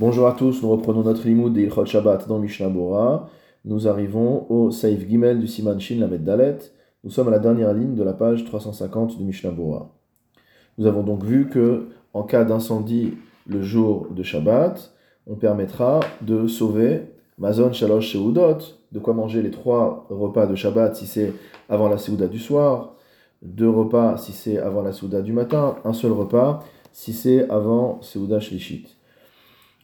Bonjour à tous, nous reprenons notre limoud de Ilchot Shabbat dans Mishnah Bora. Nous arrivons au Saif Gimel du Siman Shin Lamed Dalet. Nous sommes à la dernière ligne de la page 350 du Mishnah Bora. Nous avons donc vu que, en cas d'incendie le jour de Shabbat, on permettra de sauver Mazon Shalosh Seudot, de quoi manger les trois repas de Shabbat si c'est avant la Seuda du soir, deux repas si c'est avant la Seuda du matin, un seul repas si c'est avant Seuda Shlishit.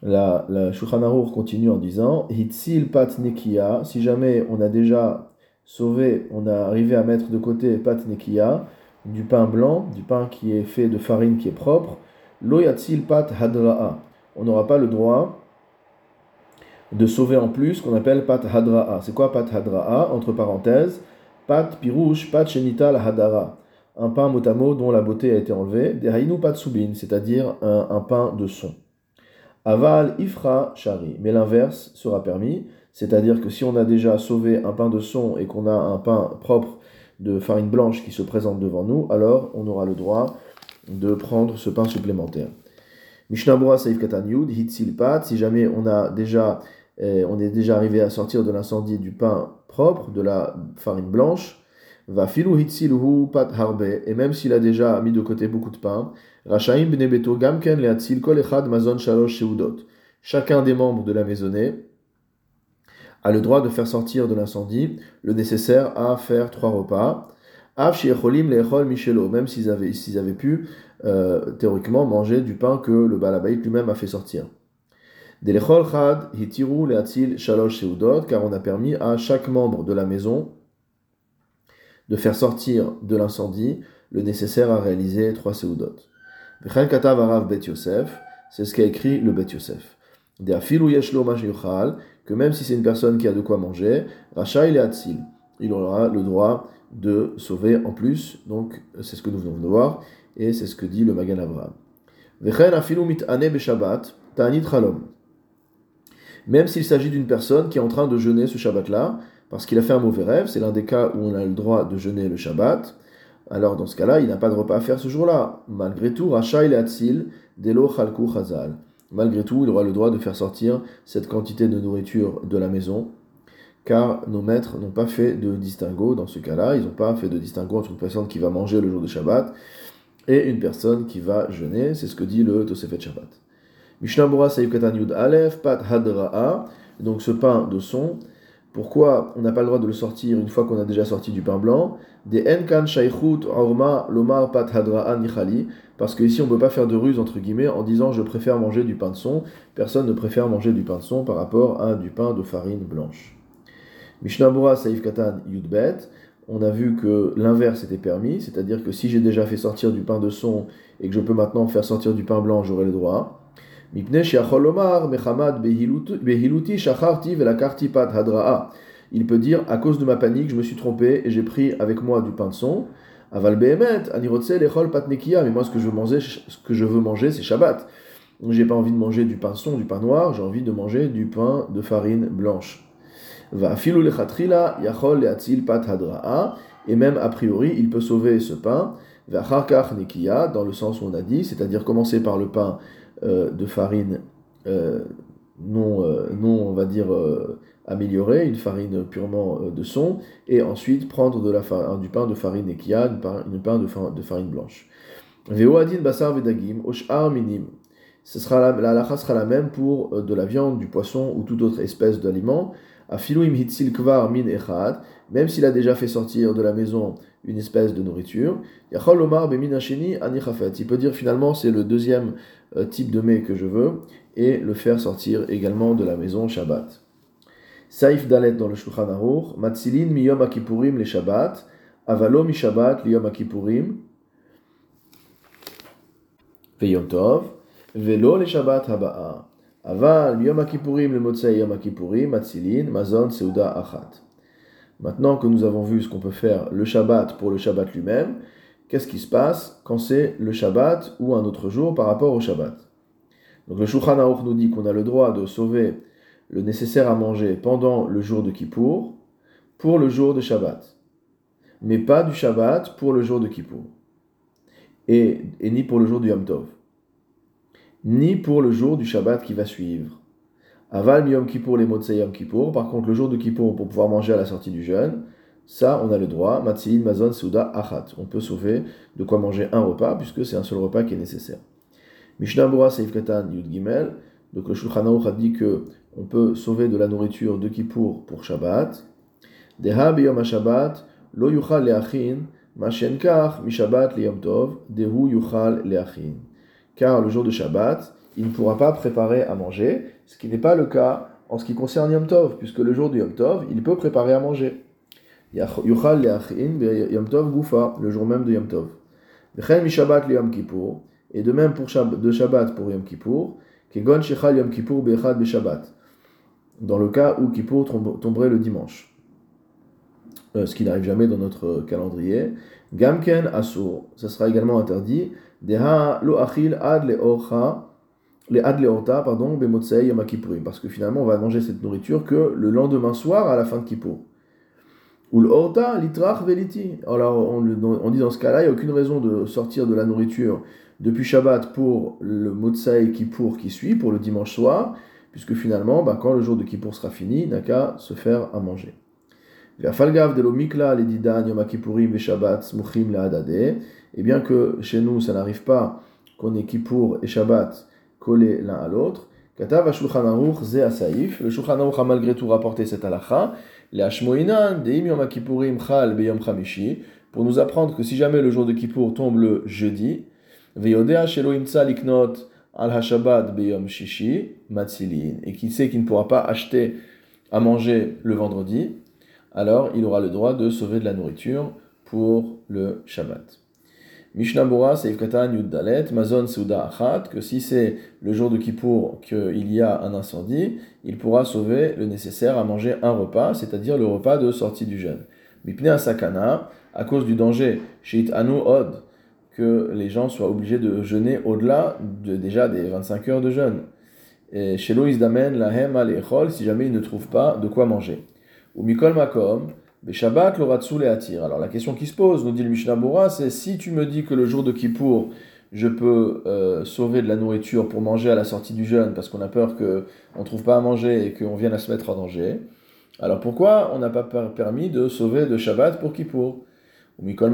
La, la Shulchan continue en disant Hitzil pat nekia, si jamais on a déjà sauvé, on a arrivé à mettre de côté pat nekia, du pain blanc, du pain qui est fait de farine qui est propre, lo yatzil pat hadra'a. On n'aura pas le droit de sauver en plus qu'on appelle pat hadra'a. C'est quoi pat hadra'a Entre parenthèses, pat pirouche, pat shenital hadara. Un pain motamo dont la beauté a été enlevée, dehainu pat subin, c'est-à-dire un, un pain de son. Aval ifra shari. Mais l'inverse sera permis, c'est-à-dire que si on a déjà sauvé un pain de son et qu'on a un pain propre de farine blanche qui se présente devant nous, alors on aura le droit de prendre ce pain supplémentaire. Mishnah Saif Katan Yud, Hitsilpat, si jamais on a déjà, eh, on est déjà arrivé à sortir de l'incendie du pain propre, de la farine blanche, va hitziluhu pat harbe, et même s'il a déjà mis de côté beaucoup de pain, rachaim bnebeto gamken leatzil kol echad mazon shalosh sheudot. Chacun des membres de la maisonnée a le droit de faire sortir de l'incendie le nécessaire à faire trois repas. Av lechol michelo, même s'ils avaient, s'ils avaient pu euh, théoriquement manger du pain que le balabait lui-même a fait sortir. Delechol chad hitiru leatzil shalosh sheudot, car on a permis à chaque membre de la maison de faire sortir de l'incendie le nécessaire à réaliser trois seudot. c'est ce qu'a écrit le bet Yosef. que même si c'est une personne qui a de quoi manger, Racha il il aura le droit de sauver en plus, donc c'est ce que nous venons de voir, et c'est ce que dit le Magan Avraham. Même s'il s'agit d'une personne qui est en train de jeûner ce Shabbat-là, parce qu'il a fait un mauvais rêve, c'est l'un des cas où on a le droit de jeûner le Shabbat, alors dans ce cas-là, il n'a pas de repas à faire ce jour-là. Malgré tout, Racha il Atzil, Delo Chalku Chazal. Malgré tout, il aura le droit de faire sortir cette quantité de nourriture de la maison, car nos maîtres n'ont pas fait de distinguo dans ce cas-là. Ils n'ont pas fait de distinguo entre une personne qui va manger le jour de Shabbat et une personne qui va jeûner. C'est ce que dit le Tosefet Shabbat. Mishnah Bora Katan Yud Aleph, Pat Hadra'a, donc ce pain de son, pourquoi on n'a pas le droit de le sortir une fois qu'on a déjà sorti du pain blanc? Des enkan shaykhut orma lomar pat hadra'a nichali. Parce que ici on ne peut pas faire de ruse en disant je préfère manger du pain de son. Personne ne préfère manger du pain de son par rapport à du pain de farine blanche. Mishnah Saif Katan Yudbet. On a vu que l'inverse était permis, c'est-à-dire que si j'ai déjà fait sortir du pain de son et que je peux maintenant faire sortir du pain blanc, j'aurai le droit. Il peut dire, à cause de ma panique, je me suis trompé et j'ai pris avec moi du pain de son. Aval behemet, lechol patnekia, mais moi ce que je veux manger, ce que je veux manger, c'est Shabbat. J'ai pas envie de manger du pain son, du pain noir, j'ai envie de manger du pain de farine blanche. Va lechatrila, yachol pat hadra'a, et même a priori, il peut sauver ce pain, va nekia, dans le sens où on a dit, c'est-à-dire commencer par le pain de farine euh, non, euh, non, on va dire, améliorée, une farine purement de son, et ensuite prendre de la du pain de farine ekia, une pain, une pain de, de, farine blanche. Basar vedagim, oshar minim. Ce sera la, la sera la même pour de la viande, du poisson ou toute autre espèce d'aliment. Afiluim hitzil kvar min echad, même s'il a déjà fait sortir de la maison une espèce de nourriture. Yachol omar. Il peut dire finalement c'est le deuxième euh, type de mets que je veux et le faire sortir également de la maison Shabbat. Saif Dalet dans le Shulchan Aruch, Matzilin miyom akipurim le Shabbat, avalo mi Shabbat liyom akipurim, veyom tov, velo le Shabbat haba'a. Aval akipurim le motzei yom Matzilin, mazon seuda achat. Maintenant que nous avons vu ce qu'on peut faire le Shabbat pour le Shabbat lui-même, qu'est-ce qui se passe quand c'est le Shabbat ou un autre jour par rapport au Shabbat? Donc le Shulchan nous dit qu'on a le droit de sauver le nécessaire à manger pendant le jour de Kippour pour le jour de Shabbat, mais pas du Shabbat pour le jour de Kippour, et, ni pour le jour du Yom. Ni pour le jour du Shabbat qui va suivre. Aval Yom Kippour les mots Yom Kippour. Par contre, le jour de Kippour, pour pouvoir manger à la sortie du jeûne, ça, on a le droit. Matzilin, Mazon, Souda, Achat. On peut sauver de quoi manger un repas, puisque c'est un seul repas qui est nécessaire. Mishnah Bora Seif Katan Yud Gimel. Donc le Shulchan Aruch a dit que on peut sauver de la nourriture de Kippour pour Shabbat. Deha biyom Shabbat, lo yuchal leachin, mashenkach mi Shabbat liyom tov, dehu yuchal leachin. Car le jour de Shabbat, il ne pourra pas préparer à manger, ce qui n'est pas le cas en ce qui concerne Yom Tov, puisque le jour du Yom Tov, il peut préparer à manger. Yuchal Yom Tov gufa, le jour même de Yom Tov. Shabbat liyom Kippour, et de même pour de Shabbat pour Yom Kippour, kegon shechal Yom Kippour bechad be Shabbat dans le cas où Kippour tomberait le dimanche. Euh, ce qui n'arrive jamais dans notre calendrier. Gamken Asur, ça sera également interdit. Parce que finalement on va manger cette nourriture que le lendemain soir à la fin de Kippour. Ou le litrach veliti. Alors on, on, dit dans ce cas-là, il n'y a aucune raison de sortir de la nourriture depuis Shabbat pour le motsei Kippour qui suit, pour le dimanche soir, puisque finalement, bah, quand le jour de Kippour sera fini, n'a qu'à se faire à manger. Et bien que chez nous, ça n'arrive pas qu'on ait Kippour et Shabbat collés l'un à l'autre, le Shulchan Aruch a malgré tout rapporté cette halakha, pour nous apprendre que si jamais le jour de Kippour tombe le jeudi, al hashabat beyom shishi matzilin et qui sait qu'il ne pourra pas acheter à manger le vendredi, alors il aura le droit de sauver de la nourriture pour le Shabbat. Mishnah Bora Seif Katan Dalet Mazon Souda Achat que si c'est le jour de Kippour qu'il y a un incendie, il pourra sauver le nécessaire à manger un repas, c'est-à-dire le repas de sortie du jeûne. Mipnei Sakana, à cause du danger, Sheit Anu Od, que les gens soient obligés de jeûner au-delà de, déjà des 25 heures de jeûne. Et chez Loïs Damen, la hem al si jamais ils ne trouvent pas de quoi manger. Ou mikol makom, Shabbat le attire. Alors la question qui se pose, nous dit le Mishnah c'est si tu me dis que le jour de Kippour, je peux euh, sauver de la nourriture pour manger à la sortie du jeûne parce qu'on a peur qu'on ne trouve pas à manger et qu'on vienne à se mettre en danger. Alors pourquoi on n'a pas permis de sauver de Shabbat pour Kippour? On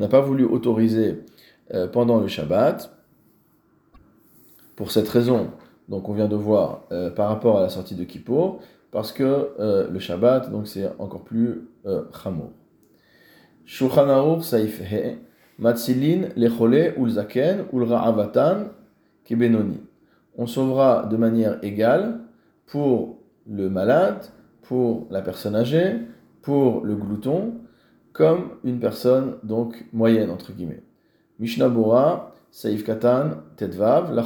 n'a pas voulu autoriser euh, pendant le Shabbat, pour cette raison, donc on vient de voir euh, par rapport à la sortie de Kippour, parce que euh, le Shabbat, donc c'est encore plus chamour. Shulchan Aruch saif he, matzilin lechole ulzaken ulra'avatan kebenoni. On sauvera de manière égale pour le malade, pour la personne âgée, pour le glouton, comme une personne donc moyenne entre guillemets. Mishnah Bora, Saif Katan, Tedvav, la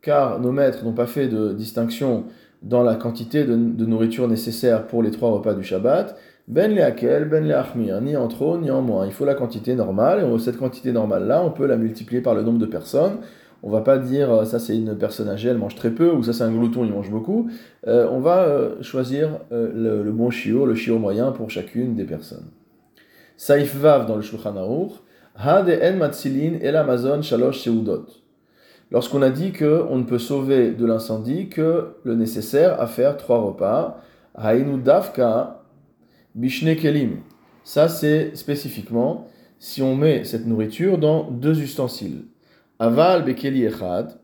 car nos maîtres n'ont pas fait de distinction dans la quantité de, nourriture nécessaire pour les trois repas du Shabbat, ben leakel, ben leachmir, ni en trop, ni en moins. Il faut la quantité normale, et cette quantité normale-là, on peut la multiplier par le nombre de personnes. On va pas dire euh, ça c'est une personne âgée, elle mange très peu, ou ça c'est un glouton, il mange beaucoup. Euh, on va euh, choisir le, bon chiot, le chiot moyen pour chacune des personnes. Saif Vav dans le Shulchan Aruch, en Matzilin El Amazon Shalosh Seudot. Lorsqu'on a dit qu'on ne peut sauver de l'incendie que le nécessaire à faire trois repas, Hainu Davka Bishne Kelim. Ça, c'est spécifiquement si on met cette nourriture dans deux ustensiles. Aval Bekeli Echad.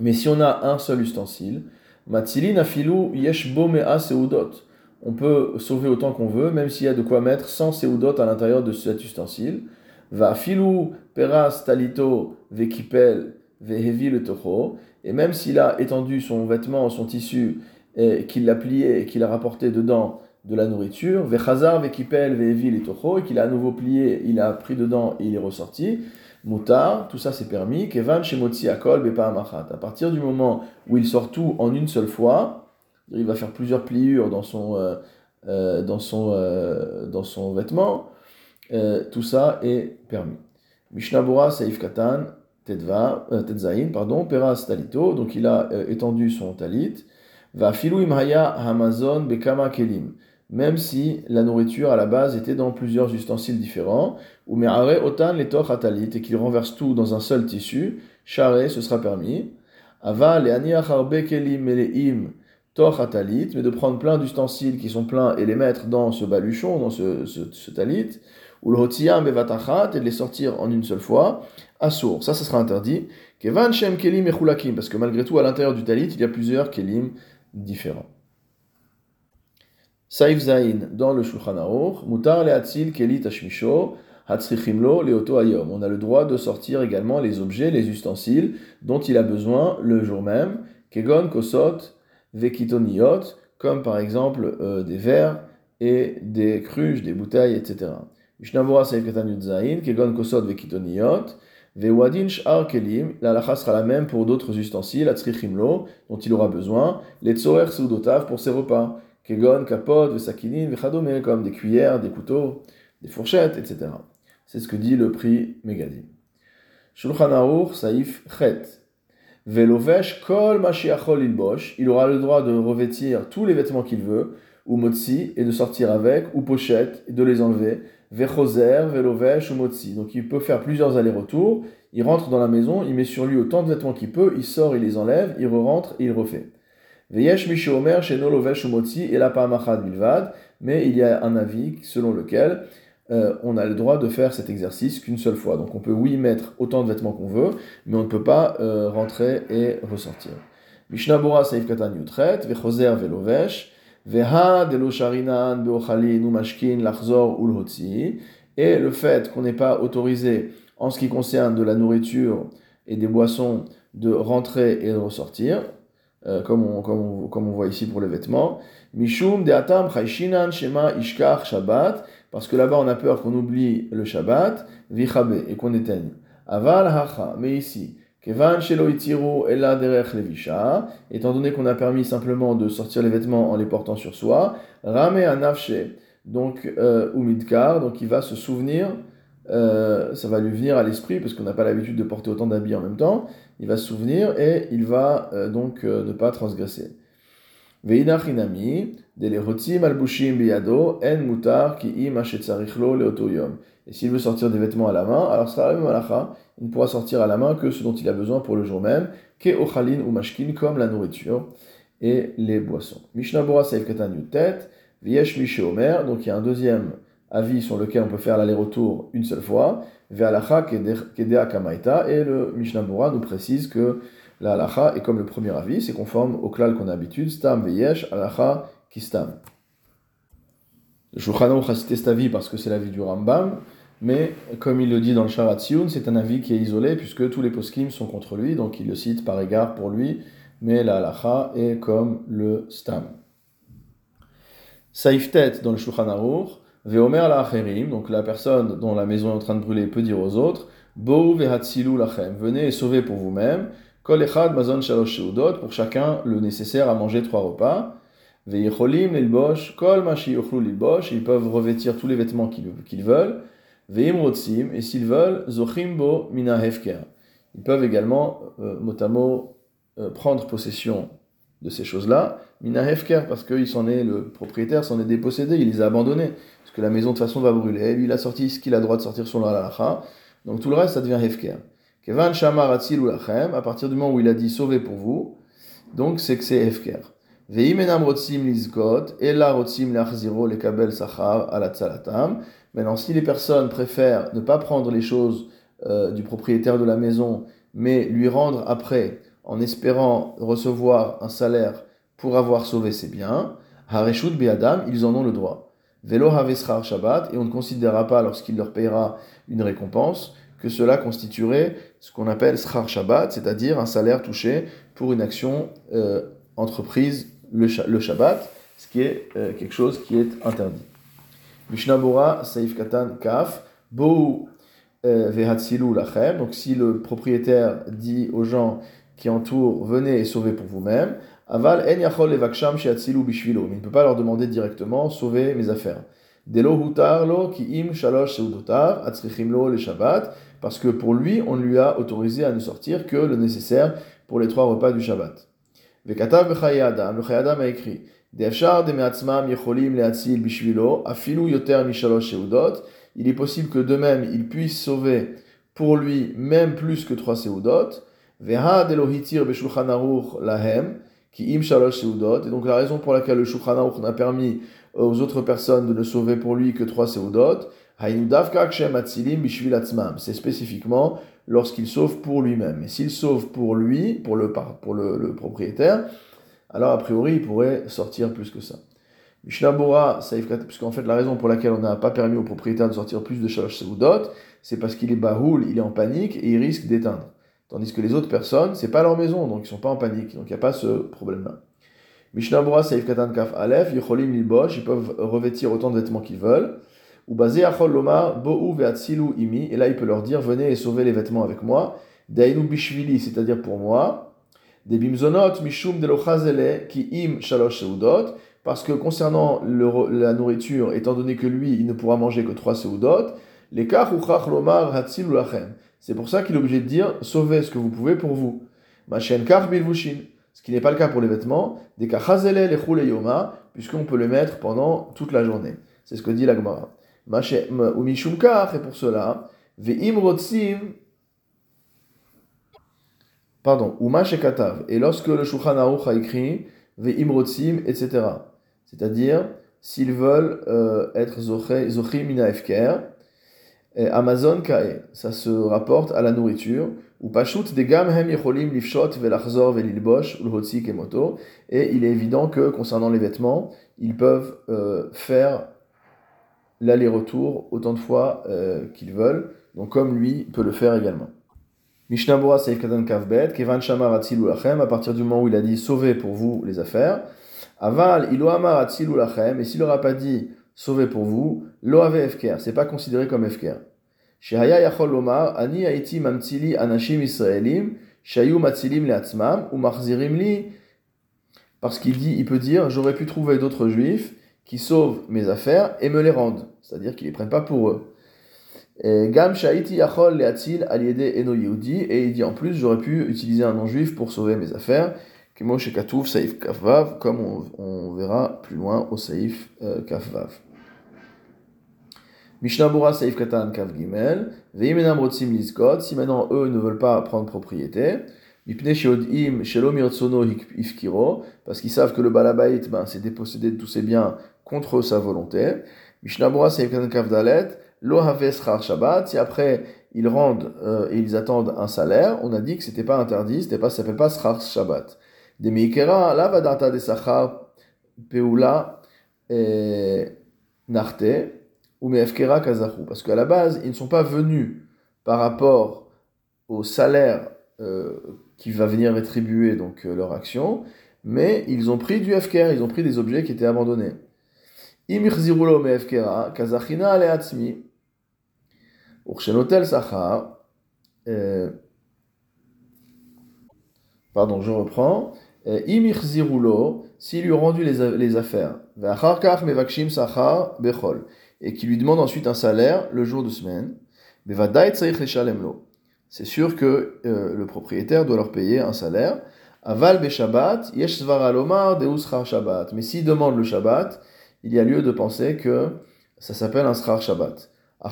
Mais si on a un seul ustensile, Matzilin Afilu Yeshbo Mea Seudot. On peut sauver autant qu'on veut, même s'il y a de quoi mettre 100 Seudot à l'intérieur de cet ustensile. Va Filu Peras Talito Vekipel Vehevi le Toho. Et même s'il a étendu son vêtement, son tissu, et qu'il l'a plié et qu'il a rapporté dedans de la nourriture, vechazar vekipel ve'evil et et qu'il a à nouveau plié, il a pris dedans et il est ressorti. Moutar, tout ça c'est permis. Kevan shemotzi akol bepa. À partir du moment où il sort tout en une seule fois, il va faire plusieurs pliures dans son, euh, euh, dans son, euh, dans son vêtement, tout ça est permis. Mishnabura Saif Katan, Tetzain, pardon, Peras Talito, donc il a étendu son talit. Va filou imhaya hamazon bekama kelim. Même si la nourriture à la base était dans plusieurs ustensiles différents, ou me'are otan les atalit, et qu'il renverse tout dans un seul tissu, charé, ce sera permis. Ava le harbe kelim meleim atalit, mais de prendre plein d'ustensiles qui sont pleins et les mettre dans ce baluchon, dans ce, ce, talit, ou le bevatachat, et de les sortir en une seule fois, assour. Ça, ça sera interdit. Kevan shem kelim echulakim, parce que malgré tout, à l'intérieur du talit, il y a plusieurs kelim différents. Saif Zain dans le Shulchan Aruch, Mutar le'atzil kelit ashmisho, hatzrichimlo leoto ayom. On a le droit de sortir également les objets, les ustensiles dont il a besoin le jour même, kegon kosot vekitoniot, comme par exemple euh, des verres et des cruches, des bouteilles, etc. Mishnavora Saif Katan Zain, kegon kosot vekitoniot, Vewadin sh'ar kelim, la lacha sera la même pour d'autres ustensiles, atzrichimlo, dont il aura besoin, les tzorer soudotav pour ses repas, kegon, kapot, vesakinin, vechadome, comme des cuillères, des couteaux, des fourchettes, etc. C'est ce que dit le prix Megadim. Shulchan Saif Chet. Velovesh kol mashiachol ilbosh, il aura le droit de revêtir tous les vêtements qu'il veut, ou motzi, et de sortir avec, ou pochette, et de les enlever, Vechoser, Velovesh ou Motsi. Donc il peut faire plusieurs allers-retours. Il rentre dans la maison, il met sur lui autant de vêtements qu'il peut, il sort, il les enlève, il re-rentre et il refait. Mais il y a un avis selon lequel euh, on a le droit de faire cet exercice qu'une seule fois. Donc on peut, oui, mettre autant de vêtements qu'on veut, mais on ne peut pas euh, rentrer et ressortir. Mishnah Bora Saif Katan Yutret, Vechoser Velovesh. Et le fait qu'on n'ait pas autorisé, en ce qui concerne de la nourriture et des boissons, de rentrer et de ressortir, euh, comme, on, comme, on, voit ici pour les vêtements. Mishum de atam shema ishkar shabbat, parce que là-bas on a peur qu'on oublie le shabbat, vichabe, et qu'on éteigne. Aval hacha, mais ici, étant donné qu'on a permis simplement de sortir les vêtements en les portant sur soi, rame anafshe, donc euh, umidkar, donc il va se souvenir, euh, ça va lui venir à l'esprit parce qu'on n'a pas l'habitude de porter autant d'habits en même temps, il va se souvenir et il va euh, donc ne pas transgresser. Et s'il veut sortir des vêtements à la main, alors sera il ne pourra sortir à la main que ce dont il a besoin pour le jour même, ke ochalin ou mashkin, comme la nourriture et les boissons. Mishnah Bora Saif Katan Yutet, Viesh Mishe Omer, donc il y a un deuxième avis sur lequel on peut faire l'aller-retour une seule fois, Ve'alacha Kedea Kamaita, et le Mishnah nous précise que la est comme le premier avis, c'est conforme au klal qu'on a l'habitude, Stam Veyesh, halacha Kistam. Le Shulchan a cité cet avis parce que c'est l'avis du Rambam, mais comme il le dit dans le Sharatzion, c'est un avis qui est isolé puisque tous les poskim sont contre lui, donc il le cite par égard pour lui, mais la est comme le stam. Saiftet dans le Shulchan Veomer la donc la personne dont la maison est en train de brûler peut dire aux autres, Bo vehatzilu lachem, venez et sauvez pour vous-même, Kol echad mazon shalosh pour chacun le nécessaire à manger trois repas, Veicholim lilbosh, kol mashi lilbosh, ils peuvent revêtir tous les vêtements qu'ils veulent, et s'ils veulent, zochimbo mina hefker. Ils peuvent également, euh, mot euh, prendre possession de ces choses-là, mina hefker, parce qu'il s'en est, le propriétaire s'en est dépossédé, il les a abandonnés, que la maison de façon va brûler, lui il a sorti ce qu'il a droit de sortir sur la donc tout le reste ça devient hefker. Kevan shamar atzil lachem, à partir du moment où il a dit sauver pour vous, donc c'est que c'est hefker. Veimenam lizkot, ella lachziro lekabel sachar alatzalatam, Maintenant, si les personnes préfèrent ne pas prendre les choses euh, du propriétaire de la maison, mais lui rendre après, en espérant recevoir un salaire pour avoir sauvé ses biens, Hareshut Be'adam, ils en ont le droit. Shabbat, et on ne considérera pas, lorsqu'il leur payera une récompense, que cela constituerait ce qu'on appelle Srar Shabbat, c'est-à-dire un salaire touché pour une action euh, entreprise le, Shabbat, ce qui est euh, quelque chose qui est interdit. Mishnah Bora, Saif Katan, Kaf, Bo euh, Vehatzilu Lachem. Donc si le propriétaire dit aux gens qui entourent, venez et sauvez pour vous-même, Aval En Yachol Levaksham Shehatzilu Bishvilo. Mais il ne peut pas leur demander directement, sauvez mes affaires. Delo Hutar Lo Ki Im Shalosh Seudotar, Atzrichim Lo le Shabbat, parce que pour lui, on lui a autorisé à ne sortir que le nécessaire pour les trois repas du Shabbat. Le Katav Bechaye Adam, le Adam a écrit De'efshar de me'atzmam yecholim le'atzil bishvilo, afilu yoter mishalosh seudot. Il est possible que d'eux-mêmes ils puissent sauver pour lui même plus que trois seudot. Veha delohitir beshulchan lahem, ki im seudot. Et donc la raison pour laquelle le shulchan n'a permis aux autres personnes de ne sauver pour lui que trois seudot, c'est spécifiquement lorsqu'il sauve pour lui-même. Et s'il sauve pour lui, pour le, pour le, propriétaire, alors a priori il pourrait sortir plus que ça. Mishnabura, puisqu'en fait la raison pour laquelle on n'a pas permis au propriétaire de sortir plus de Shalosh Seudot, c'est parce qu'il est bahoul, il est en panique et il risque d'éteindre. Tandis que les autres personnes, c'est pas leur maison, donc ils sont pas en panique, donc il n'y a pas ce problème-là. Mishnabura, Saif Katan Kaf Aleph, Yicholim Lilbosh, ils peuvent revêtir autant de vêtements qu'ils veulent ou basé achol lomar bo'u ve'atzilu imi, et là il peut leur dire venez et sauvez les vêtements avec moi, dainu bishvili, c'est-à-dire pour moi, des bimzonot mishum delochazele ki im shalosh seudot, parce que concernant la nourriture, étant donné que lui il ne pourra manger que trois seudot, les kach lomar hatzilu lachem. C'est pour ça qu'il est obligé de dire sauvez ce que vous pouvez pour vous. Ce qui n'est pas le cas pour les vêtements, des kachazele lechule yoma, puisqu'on peut le mettre pendant toute la journée. C'est ce que dit la Gemara. Et pour cela, pardon, et lorsque le Shulchan Aruch a écrit, ve'im rotsim, etc. C'est-à-dire, s'ils veulent euh, être zochim mina efker, Amazon kae, ça se rapporte à la nourriture, ou pashut de gam hem lifshot velachzor velilbosh et il est évident que concernant les vêtements, ils peuvent euh, faire l'aller-retour autant de fois euh, qu'ils veulent, donc comme lui peut le faire également. Mishnabura Seif Katan Kavbet, Kevan Shamar Atzil Lachem, à partir du moment où il a dit sauvez pour vous les affaires. Aval Iloamar Atzil Lachem, et s'il n'aura pas dit sauvez pour vous, Loave Efker, c'est pas considéré comme Efker. Shehaya Yachol Lomar, Ani Haiti Mamtzili Anashim Israelim, Shayu Matzilim Leatzmam, ou Marzirim Li, parce qu'il dit, il peut dire, j'aurais pu trouver d'autres juifs qui sauvent mes affaires et me les rendent, c'est-à-dire qu'ils les prennent pas pour eux. Gam Shaiti Yachol Leatzil Aliede Eno Yehudi, et il dit en plus j'aurais pu utiliser un non-juif pour sauver mes affaires, Kemo Shekatouf Saif Kafvav, comme on, verra plus loin au Saif euh, Kafvav. Mishnabura Saif Katan Kav Gimel, Veimenam Rotzim Lizkot, si maintenant eux ne veulent pas prendre propriété, parce qu'ils savent que le balabait ben, s'est dépossédé de tous ses biens contre sa volonté. Mishnabura Kavdalet, Lo Shabbat, si après ils rendent euh, et ils attendent un salaire, on a dit que c'était pas interdit, c'était pas, ça s'appelle pas Schar Shabbat. Des Meikera, la Vadata de Sachar, Peula, Narte, ou Meefkera Kazahu. Parce qu'à la base, ils ne sont pas venus par rapport au salaire euh, qui va venir rétribuer donc euh, leur action, mais ils ont pris du FKR, ils ont pris des objets qui étaient abandonnés. Imichzirulo me FKR, kazachina aleatzmi, urshenotel sachar, euh, pardon, je reprends, Imichzirulo, s'il lui a rendu les, les affaires, ve'acharkach mevakshim sachar bechol, et qui lui demande ensuite un salaire le jour de semaine, c'est sûr que euh, le propriétaire doit leur payer un salaire. Aval Shabbat, yesh alomar de Shabbat. Mais s'il demande le Shabbat, il y a lieu de penser que ça s'appelle un schar Shabbat. à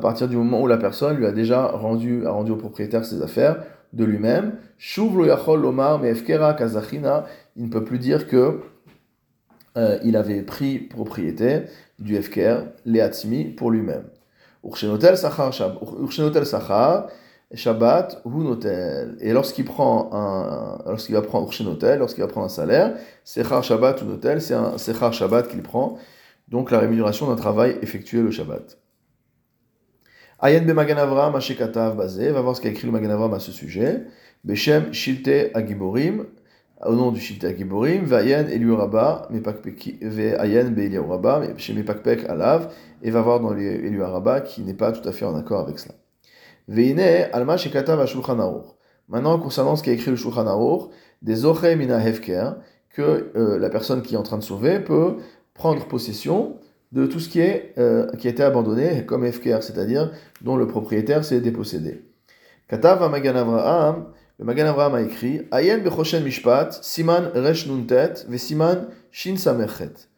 partir du moment où la personne lui a déjà rendu, a rendu au propriétaire ses affaires de lui-même, il ne peut plus dire que euh, il avait pris propriété du FKR, Leatzmi, pour lui-même. Urshenotel Sachar Shabbat Hunotel. Et lorsqu'il prend un, lorsqu'il va prendre Urshenotel, lorsqu'il va prendre un salaire, Sechar Shabbat Hunotel, c'est un Sechar Shabbat qu'il prend, donc la rémunération d'un travail effectué le Shabbat. Ayen be Maganavra Mashekatav Bazé, va voir ce qu'a écrit le Maganavram à ce sujet. Beshem Shilte Agiborim, au nom du Shilte Agiborim, Vayen Eliu Rabba, Ayen be Eliu Rabba, chez Mepakpek Alav, et va voir dans l'élu Araba qui n'est pas tout à fait en accord avec cela. Veine alma shekatav shulchan Maintenant, concernant ce qu'a écrit le Shulchan Aruch, des oche mina hefker, que euh, la personne qui est en train de sauver peut prendre possession de tout ce qui, est, euh, qui a été abandonné comme hefker, c'est-à-dire dont le propriétaire s'est dépossédé. Katav Magan Avraham, le Magan Avraham a écrit Ayen bechoshen mishpat, siman resh nuntet, shin samerchet.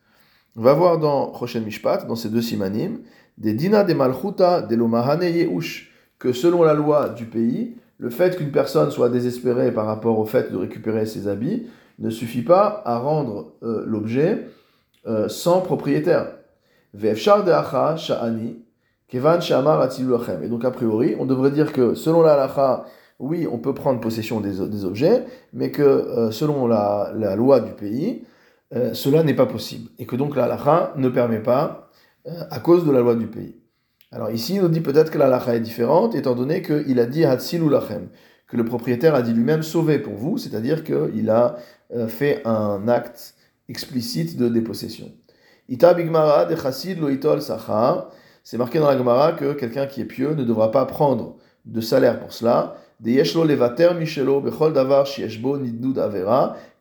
On va voir dans Choshen Mishpat, dans ces deux simanim, des dina de malchuta de lomahane yeush, que selon la loi du pays, le fait qu'une personne soit désespérée par rapport au fait de récupérer ses habits ne suffit pas à rendre euh, l'objet euh, sans propriétaire. Ve'efshar de sha'ani, kevan shamar Et donc, a priori, on devrait dire que selon la halacha, oui, on peut prendre possession des, objets, mais que euh, selon la, loi du pays, euh, cela n'est pas possible. Et que donc la halakha ne permet pas euh, à cause de la loi du pays. Alors ici, nous dit peut-être que la halakha est différente, étant donné qu'il a dit Hatsilou lachem, que le propriétaire a dit lui-même sauver pour vous, c'est-à-dire qu'il a fait un acte explicite de dépossession. Ita de chassid lo c'est marqué dans la Gemara que quelqu'un qui est pieux ne devra pas prendre de salaire pour cela,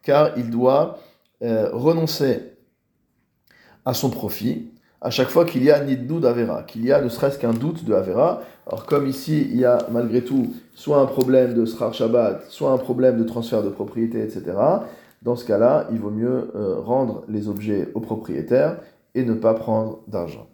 car il doit euh, renoncer à son profit à chaque fois qu'il y a nidnou d'avera, qu'il y a ne serait-ce qu'un doute de avera. Alors comme ici, il y a malgré tout soit un problème de srar shabbat, soit un problème de transfert de propriété, etc. Dans ce cas-là, il vaut mieux euh, rendre les objets au propriétaire et ne pas prendre d'argent.